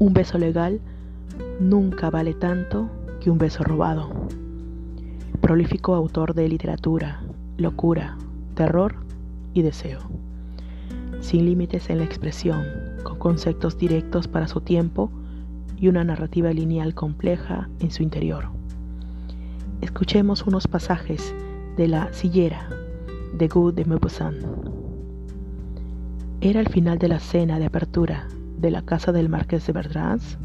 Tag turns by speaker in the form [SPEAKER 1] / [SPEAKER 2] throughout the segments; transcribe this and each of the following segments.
[SPEAKER 1] Un beso legal nunca vale tanto que un beso robado. Prolífico autor de literatura, locura, terror y deseo. Sin límites en la expresión, con conceptos directos para su tiempo y una narrativa lineal compleja en su interior. Escuchemos unos pasajes de La Sillera de Guy de Maupassant. Era el final de la cena de apertura de la casa del marqués de Verdrans.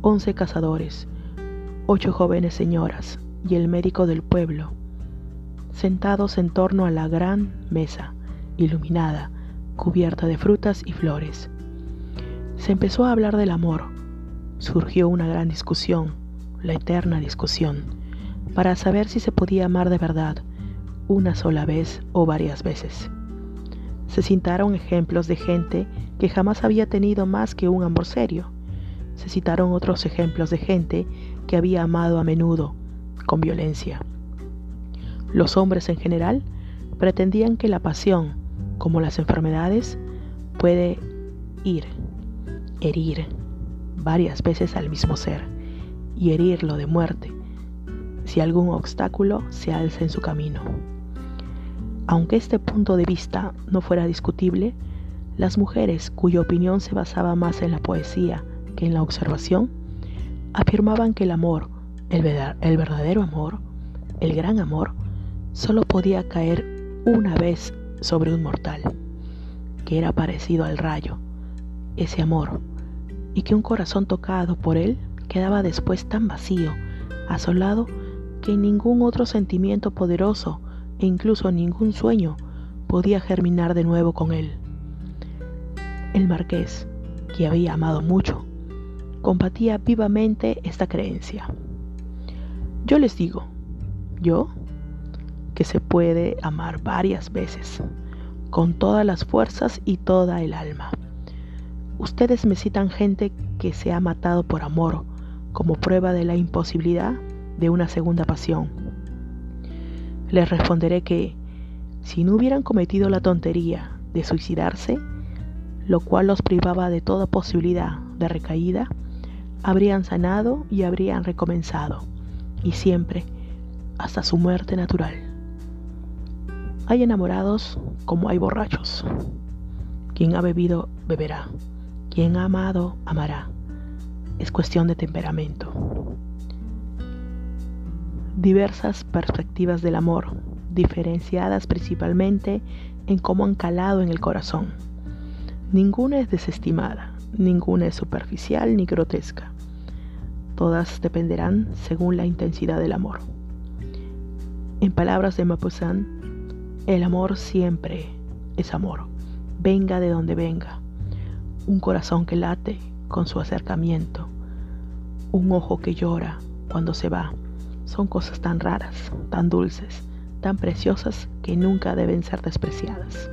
[SPEAKER 1] Once cazadores, ocho jóvenes señoras y el médico del pueblo, sentados en torno a la gran mesa, iluminada, cubierta de frutas y flores. Se empezó a hablar del amor. Surgió una gran discusión, la eterna discusión, para saber si se podía amar de verdad, una sola vez o varias veces. Se citaron ejemplos de gente que jamás había tenido más que un amor serio. Se citaron otros ejemplos de gente que había amado a menudo, con violencia. Los hombres en general pretendían que la pasión, como las enfermedades, puede ir, herir varias veces al mismo ser y herirlo de muerte si algún obstáculo se alza en su camino. Aunque este punto de vista no fuera discutible, las mujeres cuya opinión se basaba más en la poesía que en la observación, afirmaban que el amor, el, verdadero amor, el gran amor, solo podía caer una vez sobre un mortal, que era parecido al rayo, ese amor, y que un corazón tocado por él quedaba después tan vacío, asolado, que ningún otro sentimiento poderoso e incluso ningún sueño podía germinar de nuevo con él. El marqués, que había amado mucho, combatía vivamente esta creencia. Yo les digo, yo, que se puede amar varias veces, con todas las fuerzas y toda el alma. Ustedes me citan gente que se ha matado por amor como prueba de la imposibilidad de una segunda pasión. Les responderé que, si no hubieran cometido la tontería de suicidarse, lo cual los privaba de toda posibilidad de recaída, habrían sanado y habrían recomenzado, y siempre hasta su muerte natural. Hay enamorados como hay borrachos. Quien ha bebido, beberá. Quien ha amado, amará. Es cuestión de temperamento. Diversas perspectivas del amor, diferenciadas principalmente en cómo han calado en el corazón Ninguna es desestimada, ninguna es superficial ni grotesca. Todas dependerán según la intensidad del amor. En palabras de Maupassant, el amor siempre es amor, venga de donde venga. Un corazón que late con su acercamiento, un ojo que llora cuando se va. Son cosas tan raras, tan dulces, tan preciosas que nunca deben ser despreciadas.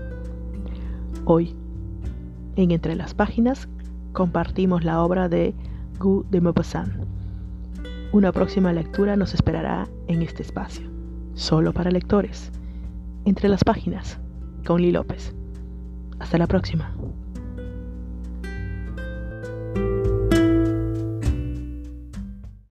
[SPEAKER 1] Hoy, en Entre las Páginas compartimos la obra de Gu de Maupassant. Una próxima lectura nos esperará en este espacio, solo para lectores. Entre las Páginas, con Lee López. Hasta la próxima.